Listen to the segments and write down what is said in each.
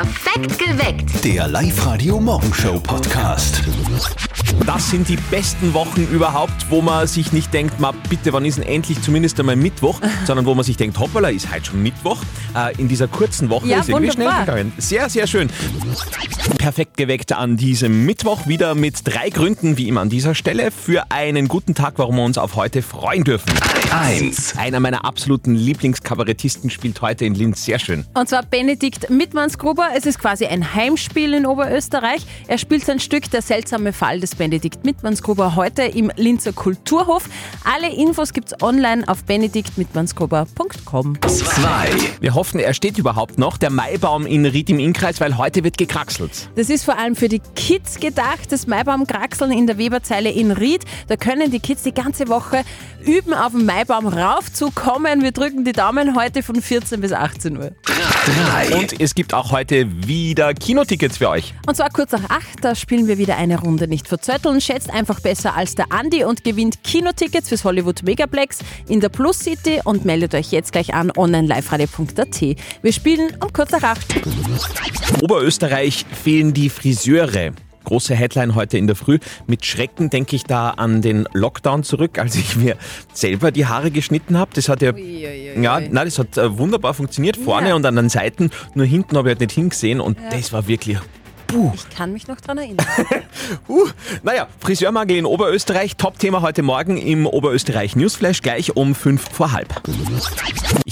Perfekt geweckt. Der Live-Radio-Morgenshow-Podcast. Das sind die besten Wochen überhaupt, wo man sich nicht denkt, ma bitte, wann ist denn endlich zumindest einmal Mittwoch, sondern wo man sich denkt, hoppala, ist heute schon Mittwoch. Äh, in dieser kurzen Woche Ja, ist irgendwie schnell gegangen. Sehr, sehr schön. Perfekt geweckt an diesem Mittwoch wieder mit drei Gründen, wie immer an dieser Stelle, für einen guten Tag, warum wir uns auf heute freuen dürfen. 1. Einer meiner absoluten Lieblingskabarettisten spielt heute in Linz. Sehr schön. Und zwar Benedikt Mittmannsgruber. Es ist quasi ein Heimspiel in Oberösterreich. Er spielt sein Stück Der seltsame Fall des Benedikt Mittmannsgruber heute im Linzer Kulturhof. Alle Infos gibt's online auf benediktmittmannsgruber.com. 2. Wir hoffen, er steht überhaupt noch, der Maibaum in Ried im Innkreis, weil heute wird gekraxelt. Das ist vor allem für die Kids gedacht, das Maibaumkraxeln in der Weberzeile in Ried. Da können die Kids die ganze Woche üben, auf den Maibaum raufzukommen. Wir drücken die Daumen heute von 14 bis 18 Uhr. 3. Und es gibt auch heute wieder Kinotickets für euch. Und zwar kurz nach 8, da spielen wir wieder eine Runde nicht verzötteln. Schätzt einfach besser als der Andi und gewinnt Kinotickets fürs Hollywood Megaplex in der Plus City und meldet euch jetzt gleich an online-liveradio.at. Wir spielen um kurz nach 8. Oberösterreich fehlen die Friseure. Große Headline heute in der Früh. Mit Schrecken denke ich da an den Lockdown zurück, als ich mir selber die Haare geschnitten habe. Das hat ja, ja nein, das hat äh, wunderbar funktioniert vorne Ja. und an den Seiten. Nur hinten habe ich halt nicht hingesehen und das war wirklich. Puh. Ich kann mich noch dran erinnern. Uh, naja, Friseurmangel in Oberösterreich. Top-Thema heute Morgen im Oberösterreich Newsflash gleich um fünf vor halb.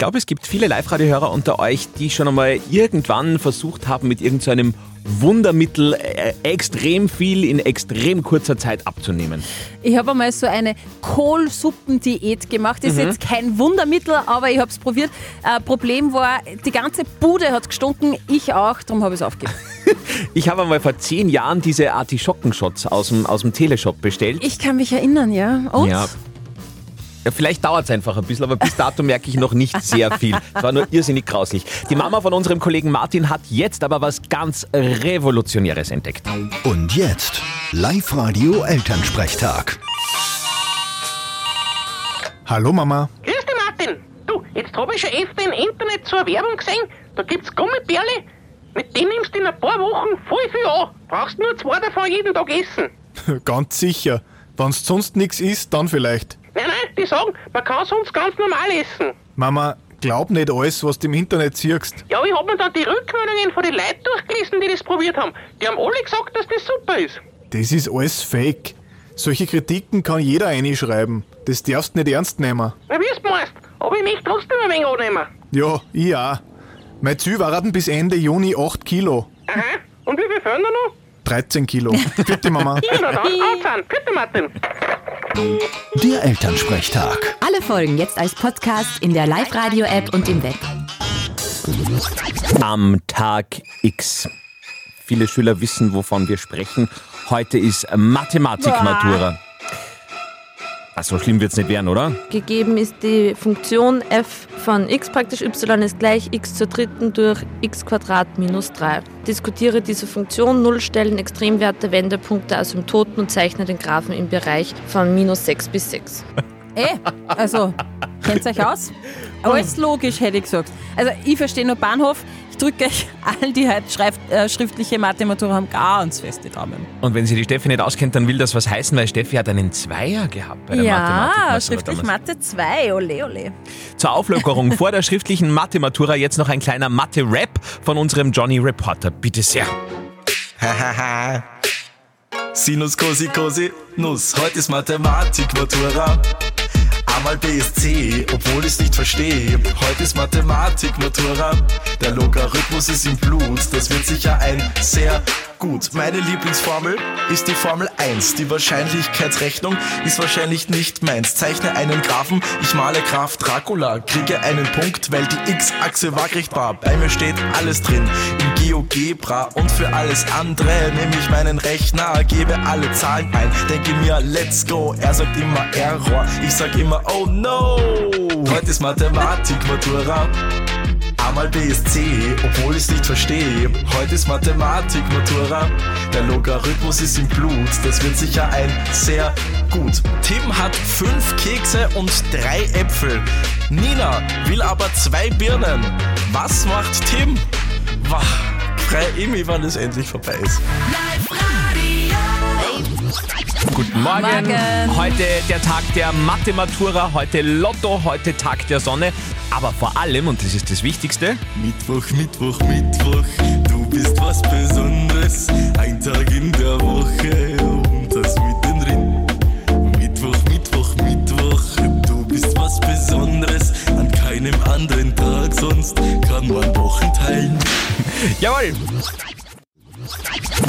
Ich glaube, es gibt viele Live-Radio-Hörer unter euch, die schon einmal irgendwann versucht haben, mit irgendeinem Wundermittel äh, extrem viel in extrem kurzer Zeit abzunehmen. Ich habe einmal so eine Kohlsuppendiät gemacht. Ist jetzt kein Wundermittel, aber ich habe es probiert. Äh, Problem war, die ganze Bude hat gestunken, ich auch, darum habe ich es aufgegeben. Ich habe einmal vor zehn Jahren diese Artischockenshots aus dem, aus dem Teleshop bestellt. Ich kann mich erinnern, ja. Und? Ja. Ja, vielleicht dauert es einfach ein bisschen, aber bis dato merke ich noch nicht sehr viel. Es war nur irrsinnig grauslich. Die Mama von unserem Kollegen Martin hat jetzt aber was ganz Revolutionäres entdeckt. Und jetzt Live-Radio Elternsprechtag. Hallo Mama. Grüß dich, Martin. Du, jetzt habe ich schon öfter im Internet so eine Werbung gesehen. Da gibt's Gummibärle. Mit denen nimmst du in ein paar Wochen voll viel an. Brauchst nur zwei davon jeden Tag essen. Ganz sicher. Wenn's sonst nichts isst, dann vielleicht. Die sagen, man kann sonst ganz normal essen. Mama, glaub nicht alles, was du im Internet siehst. Ja, ich hab mir dann die Rückmeldungen von den Leuten durchgelesen, die das probiert haben. Die haben alle gesagt, dass das super ist. Das ist alles fake. Solche Kritiken kann jeder einschreiben. Das darfst nicht ernst nehmen. Na, wie du meinst. Aber ich möchte trotzdem ein wenig annehmen. Ja, ich auch. Mein Ziel waren bis Ende Juni 8 Kilo. Aha. Und wie viel fehlen da noch? 13 Kilo. Bitte Mama. Ja, na dann, Martin. Der Elternsprechtag. Alle Folgen jetzt als Podcast in der Live-Radio-App und im Web. Am Tag X. Viele Schüler wissen, wovon wir sprechen. Heute ist Mathematikmatura. Ach, so schlimm wird es nicht werden, oder? Gegeben ist die Funktion f von x praktisch y ist gleich x zur dritten durch x Quadrat minus 3. Diskutiere diese Funktion, Nullstellen, Extremwerte, Wendepunkte, Asymptoten und zeichne den Graphen im Bereich von minus 6 bis 6. Eh, also, kennt euch aus? Alles logisch, hätte ich gesagt. Also, ich verstehe nur Bahnhof. Ich drücke euch allen, die heute schreibt, äh, schriftliche Mathematur haben, ganz fest die Daumen. Und wenn sie die Steffi nicht auskennt, dann will das was heißen, weil Steffi hat einen Zweier gehabt bei der Mathematikmatura Ja, schriftlich damals. Mathe 2, ole, ole. Zur Auflockerung vor der schriftlichen Mathematura jetzt noch ein kleiner Mathe-Rap von unserem Johnny Reporter. Bitte sehr. Hahaha. Sinus, Cosi, Cosi, Nuss. Heute ist Mathematik, Matura. A mal B ist C, obwohl ich's nicht verstehe. Heute ist Mathematik, Matura. Der Logarithmus ist im Blut, das wird sicher ein sehr gut. Meine Lieblingsformel ist die Formel 1. Die Wahrscheinlichkeitsrechnung ist wahrscheinlich nicht meins. Zeichne einen Graphen, ich male Graf Dracula. Kriege einen Punkt, weil die X-Achse waagrecht war. Bei mir steht alles drin im GeoGebra und für alles andere nehme ich meinen Rechner, gebe alle Zahlen ein, denke mir, let's go. Er sagt immer Error, ich sag immer, oh no. Heute ist Mathematik, Matura. Mal B ist C, obwohl ich's nicht verstehe. Heute ist Mathematik, Matura. Der Logarithmus ist im Blut, das wird sicher ein sehr gut. Tim hat fünf Kekse und drei Äpfel. Nina will aber zwei Birnen. Was macht Tim? Wah, freue mich, wann es endlich vorbei ist. Guten Morgen. Morgen. Heute der Tag der Mathe-Matura, heute Lotto, heute Tag der Sonne. Aber vor allem, und das ist das Wichtigste, Mittwoch, Mittwoch, Mittwoch, du bist was Besonderes. Ein Tag in der Woche und das mittendrin. Mittwoch, Mittwoch, Mittwoch, du bist was Besonderes. An keinem anderen Tag sonst kann man Wochen teilen. Jawohl!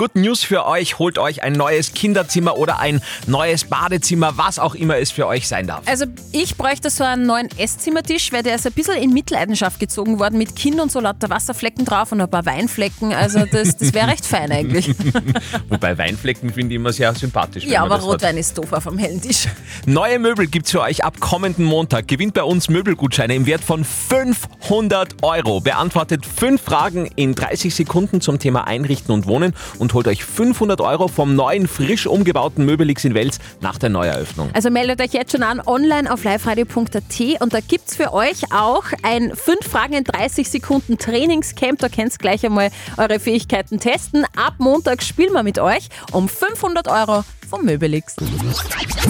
Good News für euch, holt euch ein neues Kinderzimmer oder ein neues Badezimmer, was auch immer es für euch sein darf. Also ich bräuchte so einen neuen Esszimmertisch, weil der ist ein bisschen in Mitleidenschaft gezogen worden mit Kinn und so lauter Wasserflecken drauf und ein paar Weinflecken. Also das, das wäre recht fein eigentlich. Wobei Weinflecken finde ich immer sehr sympathisch. Ja, aber das hat. Rotwein ist doof auf dem hellen Tisch. Neue Möbel gibt's für euch ab kommenden Montag. Gewinnt bei uns Möbelgutscheine im Wert von 500 Euro. Beantwortet fünf Fragen in 30 Sekunden zum Thema Einrichten und Wohnen und holt euch 500 Euro vom neuen, frisch umgebauten Möbelix in Wels nach der Neueröffnung. Also meldet euch jetzt schon an online auf liveradio.at und da gibt's für euch auch ein 5 Fragen in 30 Sekunden Trainingscamp. Da könnt ihr gleich einmal eure Fähigkeiten testen. Ab Montag spielen wir mit euch um 500 Euro vom Möbelix.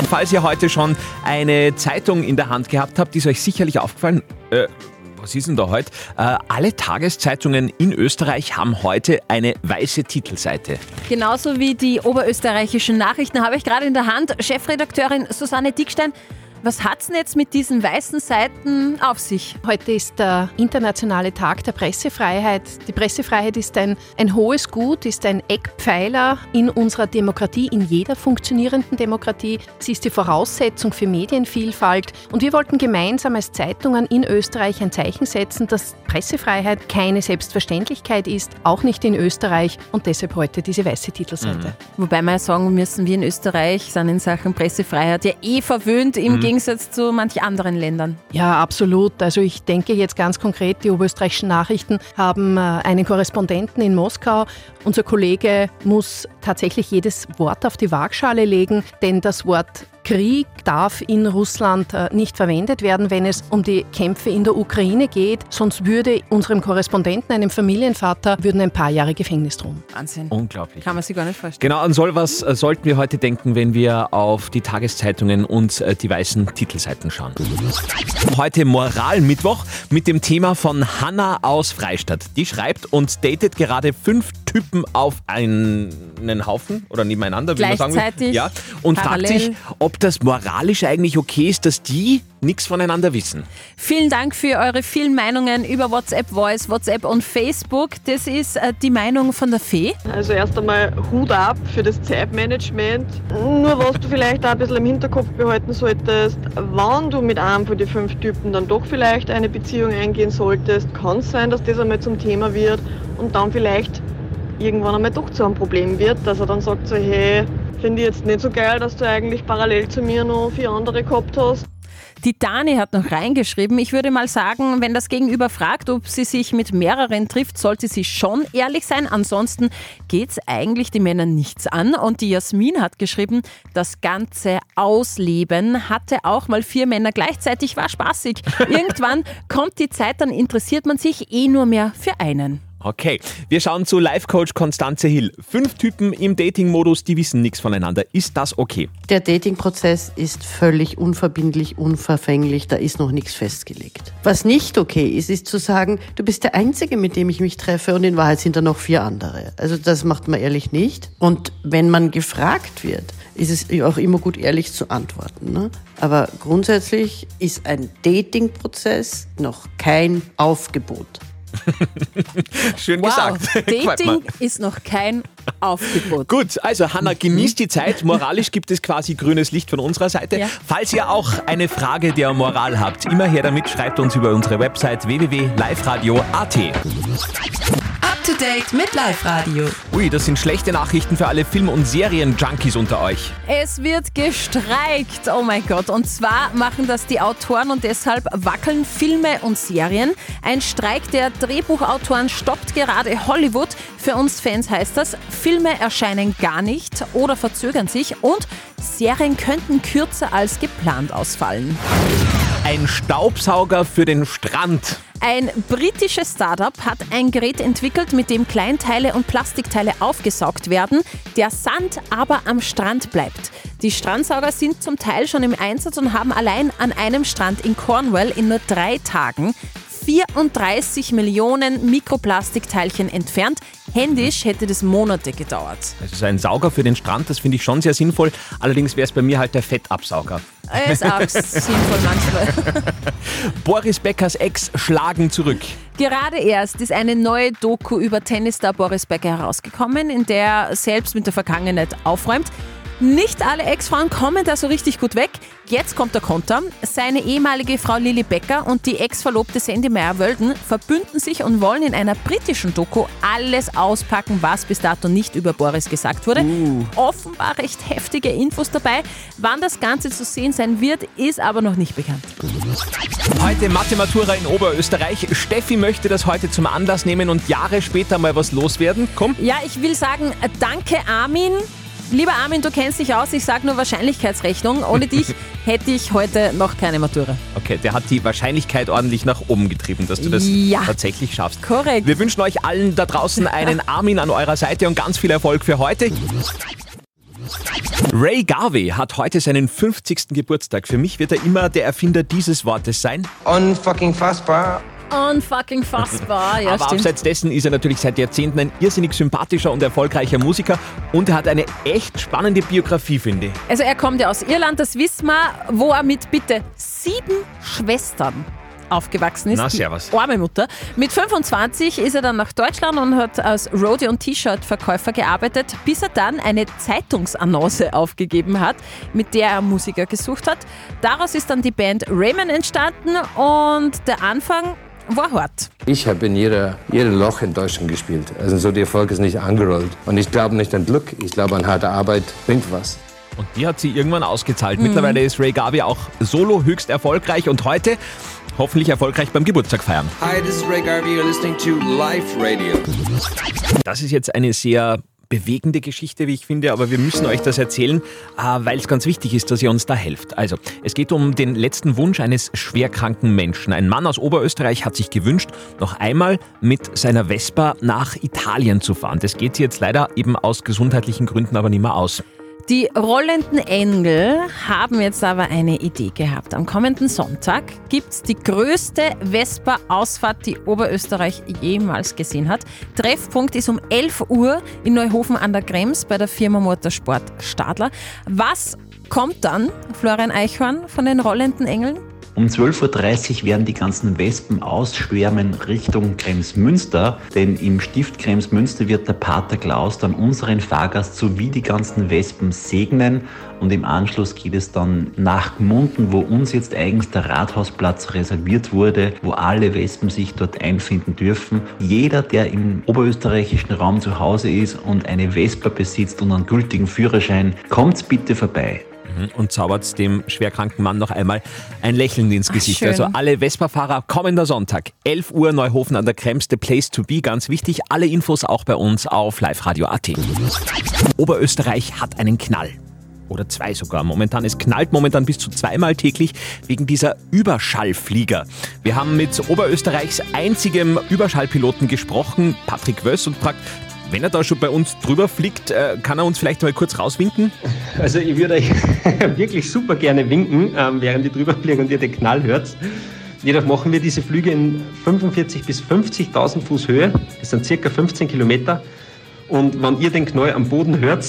Falls ihr heute schon eine Zeitung in der Hand gehabt habt, ist euch sicherlich aufgefallen, äh, was ist denn da heute? Äh, alle Tageszeitungen in Österreich haben heute eine weiße Titelseite. Genauso wie die oberösterreichischen Nachrichten habe ich gerade in der Hand. Chefredakteurin Susanne Dickstein, was hat's denn jetzt mit diesen weißen Seiten auf sich? Heute ist der internationale Tag der Pressefreiheit. Die Pressefreiheit ist ein, ein hohes Gut, ist ein Eckpfeiler in unserer Demokratie, in jeder funktionierenden Demokratie. Sie ist die Voraussetzung für Medienvielfalt. Und wir wollten gemeinsam als Zeitungen in Österreich ein Zeichen setzen, dass Pressefreiheit keine Selbstverständlichkeit ist, auch nicht in Österreich. Und deshalb heute diese weiße Titelseite. Wobei wir sagen müssen, wir in Österreich sind in Sachen Pressefreiheit ja eh verwöhnt im Gegensatz zu manch anderen Ländern. Ja, absolut. Also ich denke jetzt ganz konkret, die oberösterreichischen Nachrichten haben äh, einen Korrespondenten in Moskau. Unser Kollege muss tatsächlich jedes Wort auf die Waagschale legen, denn das Wort Krieg darf in Russland äh, nicht verwendet werden, wenn es um die Kämpfe in der Ukraine geht. Sonst würde unserem Korrespondenten, einem Familienvater, würden ein paar Jahre Gefängnis drohen. Wahnsinn. Unglaublich. Kann man sich gar nicht vorstellen. Genau, an soll was äh, sollten wir heute denken, wenn wir auf die Tageszeitungen und äh, die weißen Titelseiten schauen. Heute Moralmittwoch mit dem Thema von Hanna aus Freistadt. Die schreibt und datet gerade fünf Typen auf einen Haufen oder nebeneinander, wie man sagen will. Gleichzeitig, Ja, und parallel. fragt sich, ob das moralisch eigentlich okay ist, dass die nichts voneinander wissen. Vielen Dank für eure vielen Meinungen über WhatsApp Voice, WhatsApp und Facebook. Das ist äh, die Meinung von der Fee. Also erst einmal Hut ab für das Zeitmanagement. Nur was du vielleicht auch ein bisschen im Hinterkopf behalten solltest, wann du mit einem von den fünf Typen dann doch vielleicht eine Beziehung eingehen solltest, kann es sein, dass das einmal zum Thema wird und dann vielleicht irgendwann einmal doch zu einem Problem wird, dass er dann sagt so, hey, finde ich jetzt nicht so geil, dass du eigentlich parallel zu mir noch vier andere gehabt hast. Die Dani hat noch reingeschrieben, ich würde mal sagen, wenn das Gegenüber fragt, ob sie sich mit mehreren trifft, sollte sie schon ehrlich sein. Ansonsten geht's eigentlich die Männer nichts an. Und die Jasmin hat geschrieben, das ganze Ausleben hatte auch mal vier Männer gleichzeitig, war spaßig. Irgendwann kommt die Zeit, dann interessiert man sich eh nur mehr für einen. Okay, wir schauen zu Life-Coach Konstanze Hill. Fünf Typen im Dating-Modus, die wissen nichts voneinander. Ist das okay? Der Dating-Prozess ist völlig unverbindlich, unverfänglich, da ist noch nichts festgelegt. Was nicht okay ist, ist zu sagen, du bist der Einzige, mit dem ich mich treffe und in Wahrheit sind da noch vier andere. Also das macht man ehrlich nicht. Und wenn man gefragt wird, ist es auch immer gut, ehrlich zu antworten. Ne? Aber grundsätzlich ist ein Dating-Prozess noch kein Aufgebot. Schön Wow, gesagt. Dating ist noch kein Aufgebot. Gut, also Hanna, genießt die Zeit. Moralisch gibt es quasi grünes Licht von unserer Seite. Ja. Falls ihr auch eine Frage der Moral habt, immer her damit, schreibt uns über unsere Website www.liveradio.at. Up to date mit Live Radio. Ui, das sind schlechte Nachrichten für alle Film- und Serien-Junkies unter euch. Es wird gestreikt, oh mein Gott. Und zwar machen das die Autoren und deshalb wackeln Filme und Serien. Ein Streik der Drehbuchautoren stoppt gerade Hollywood. Für uns Fans heißt das, Filme erscheinen gar nicht oder verzögern sich und Serien könnten kürzer als geplant ausfallen. Ein Staubsauger für den Strand. Ein britisches Startup hat ein Gerät entwickelt, mit dem Kleinteile und Plastikteile aufgesaugt werden, der Sand aber am Strand bleibt. Die Strandsauger sind zum Teil schon im Einsatz und haben allein an einem Strand in Cornwall in nur drei Tagen 34 Millionen Mikroplastikteilchen entfernt. Händisch hätte das Monate gedauert. Also so ein Sauger für den Strand, das finde ich schon sehr sinnvoll. Allerdings wäre es bei mir halt der Fettabsauger. Ist auch sinnvoll manchmal. Boris Beckers Ex schlagen zurück. Gerade erst ist eine neue Doku über Tennisstar Boris Becker herausgekommen, in der er selbst mit der Vergangenheit aufräumt. Nicht alle Ex-Frauen kommen da so richtig gut weg. Jetzt kommt der Konter. Seine ehemalige Frau Lilly Becker und die Ex-Verlobte Sandy Meyer-Wölden verbünden sich und wollen in einer britischen Doku alles auspacken, was bis dato nicht über Boris gesagt wurde. Offenbar recht heftige Infos dabei. Wann das Ganze zu sehen sein wird, ist aber noch nicht bekannt. Heute Mathematura in Oberösterreich. Steffi möchte das heute zum Anlass nehmen und Jahre später mal was loswerden. Komm. Ja, ich will sagen, danke Armin. Lieber Armin, du kennst dich aus, ich sage nur Wahrscheinlichkeitsrechnung. Ohne dich hätte ich heute noch keine Matura. Okay, der hat die Wahrscheinlichkeit ordentlich nach oben getrieben, dass du das Ja. tatsächlich schaffst. Korrekt. Wir wünschen euch allen da draußen einen Armin an eurer Seite und ganz viel Erfolg für heute. Ray Garvey hat heute seinen 50. Geburtstag. Für mich wird er immer der Erfinder dieses Wortes sein. Unfucking fassbar. Unfucking fassbar, ja Aber stimmt. abseits dessen ist er natürlich seit Jahrzehnten ein irrsinnig sympathischer und erfolgreicher Musiker und er hat eine echt spannende Biografie, finde ich. Also er kommt ja aus Irland, das wissen wir, wo er mit bitte sieben Schwestern aufgewachsen ist. Na, Die servus. Arme Mutter. Mit 25 ist er dann nach Deutschland und hat als Roadie- und T-Shirt-Verkäufer gearbeitet, bis er dann eine Zeitungsannonce aufgegeben hat, mit der er Musiker gesucht hat. Daraus ist dann die Band Raymond entstanden und der Anfang war hart. Ich habe in jeder, jedem Loch in Deutschland gespielt. Also so der Erfolg ist nicht angerollt. Und ich glaube nicht an Glück, ich glaube an harte Arbeit bringt was. Und die hat sie irgendwann ausgezahlt. Mhm. Mittlerweile ist Ray Garvey auch solo höchst erfolgreich und heute hoffentlich erfolgreich beim Geburtstag feiern. Hi, this is Ray Garvey. You're listening to Live Radio. Das ist jetzt eine sehr bewegende Geschichte, wie ich finde, aber wir müssen euch das erzählen, äh, weil es ganz wichtig ist, dass ihr uns da helft. Also, es geht um den letzten Wunsch eines schwerkranken Menschen. Ein Mann aus Oberösterreich hat sich gewünscht, noch einmal mit seiner Vespa nach Italien zu fahren. Das geht jetzt leider eben aus gesundheitlichen Gründen aber nicht mehr aus. Die rollenden Engel haben jetzt aber eine Idee gehabt. Am kommenden Sonntag gibt es die größte Vespa-Ausfahrt, die Oberösterreich jemals gesehen hat. Treffpunkt ist um 11 Uhr in Neuhofen an der Krems bei der Firma Motorsport Stadler. Was kommt dann, Florian Eichhorn, von den rollenden Engeln? Um 12.30 Uhr werden die ganzen Wespen ausschwärmen Richtung Kremsmünster, denn im Stift Kremsmünster wird der Pater Klaus dann unseren Fahrgast sowie die ganzen Wespen segnen und im Anschluss geht es dann nach Gmunden, wo uns jetzt eigens der Rathausplatz reserviert wurde, wo alle Wespen sich dort einfinden dürfen. Jeder, der im oberösterreichischen Raum zu Hause ist und eine Vespa besitzt und einen gültigen Führerschein, kommt bitte vorbei. Mhm, Und zaubert dem schwerkranken Mann noch einmal ein Lächeln ins Gesicht. schön. Also alle Vespa-Fahrer kommender Sonntag, 11 Uhr Neuhofen an der Krems, the place to be, ganz wichtig. Alle Infos auch bei uns auf liveradio.at. Oberösterreich hat einen Knall. Oder zwei sogar. Momentan, es knallt momentan bis zu zweimal täglich wegen dieser Überschallflieger. Wir haben mit Oberösterreichs einzigem Überschallpiloten gesprochen, Patrick Wöss, und fragt, wenn er da schon bei uns drüber fliegt, äh, kann er uns vielleicht mal kurz rauswinken? Also ich würde euch wirklich super gerne winken, ähm, während ihr drüber fliegen und ihr den Knall hört. Jedoch machen wir diese Flüge in 45.000 bis 50.000 Fuß Höhe. Das sind circa 15 Kilometer. Und wenn ihr den Knall am Boden hört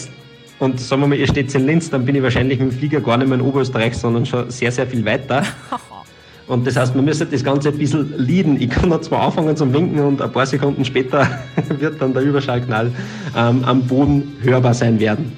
und sagen wir mal, ihr steht in Linz, dann bin ich wahrscheinlich mit dem Flieger gar nicht mehr in Oberösterreich, sondern schon sehr, sehr viel weiter. Und das heißt, man müsste das Ganze ein bisschen leaden. Ich kann noch zwar anfangen zum Winken und ein paar Sekunden später wird dann der Überschallknall ähm, am Boden hörbar sein werden.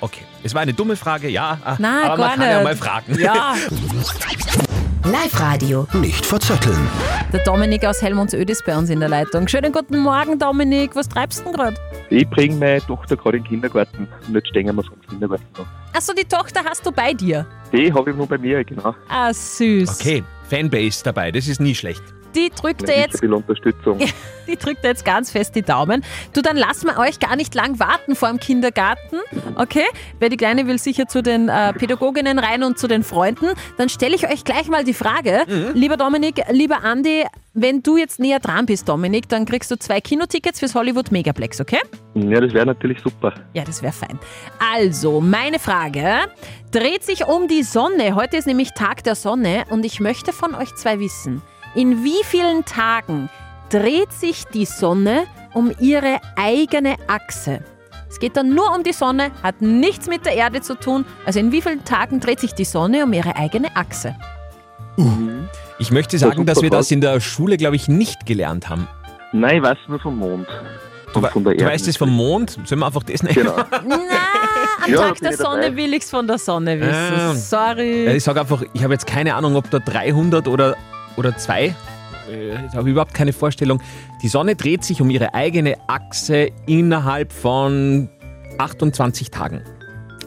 Okay, es war eine dumme Frage, ja. Na, aber gar man kann ja nicht. mal fragen. Ja. Live-Radio. Nicht verzetteln. Der Dominik aus Helmundsöd ist bei uns in der Leitung. Schönen guten Morgen, Dominik. Was treibst du denn gerade? Ich bringe meine Tochter gerade in den Kindergarten und jetzt stehen wir vom Kindergarten noch. Achso, die Tochter hast du bei dir. Die habe ich nur bei mir, genau. Ah, süß. Okay, Fanbase dabei, das ist nie schlecht. Die drückt er jetzt Unterstützung. die drückt jetzt ganz fest die Daumen. Du, dann lassen wir euch gar nicht lang warten vor dem Kindergarten, okay? Weil die Kleine will sicher zu den äh, Pädagoginnen rein und zu den Freunden. Dann stelle ich euch gleich mal die Frage, lieber Dominik, lieber Andi, wenn du jetzt näher dran bist, Dominik, dann kriegst du zwei Kinotickets fürs Hollywood Megaplex, okay? Ja, das wäre natürlich super. Ja, das wäre fein. Also, meine Frage dreht sich um die Sonne. Heute ist nämlich Tag der Sonne und ich möchte von euch zwei wissen, in wie vielen Tagen dreht sich die Sonne um ihre eigene Achse? Es geht dann nur um die Sonne, hat nichts mit der Erde zu tun. Also in wie vielen Tagen dreht sich die Sonne um ihre eigene Achse? Ich möchte sagen, dass wir das in der Schule, glaube ich, nicht gelernt haben. Nein, ich weiß nur vom Mond. Du, von der du Erde. weißt es vom Mond? Sollen wir einfach das nehmen? Genau. Am Ja, Tag der ich dabei. Sonne will ich es von der Sonne wissen. Ah. Sorry. Ich sage einfach, ich habe jetzt keine Ahnung, ob da 300 oder, oder zwei. Äh, Ich habe überhaupt keine Vorstellung. Die Sonne dreht sich um ihre eigene Achse innerhalb von 28 Tagen.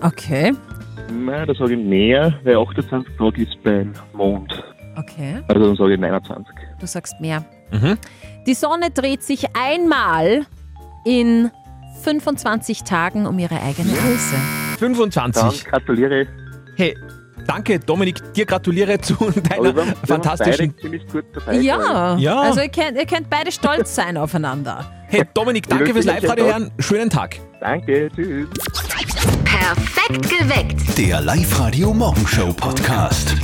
Okay. Nein, da sage ich mehr, weil 28 Tage ist beim Mond. Okay. Also dann sage ich 29. Du sagst mehr. Mhm. Die Sonne dreht sich einmal in 25 Tagen um ihre eigene Achse. 25. Dann gratuliere. Hey, danke Dominik, dir gratuliere zu deiner wir waren- fantastischen... beide ziemlich gut dabei. Ja, Ja. also ihr könnt, ihr könnt beide stolz sein aufeinander. Hey Dominik, danke fürs Live-Radio hören. Schönen Tag. Danke, tschüss. Perfekt geweckt. Der Live-Radio Morgenshow Podcast.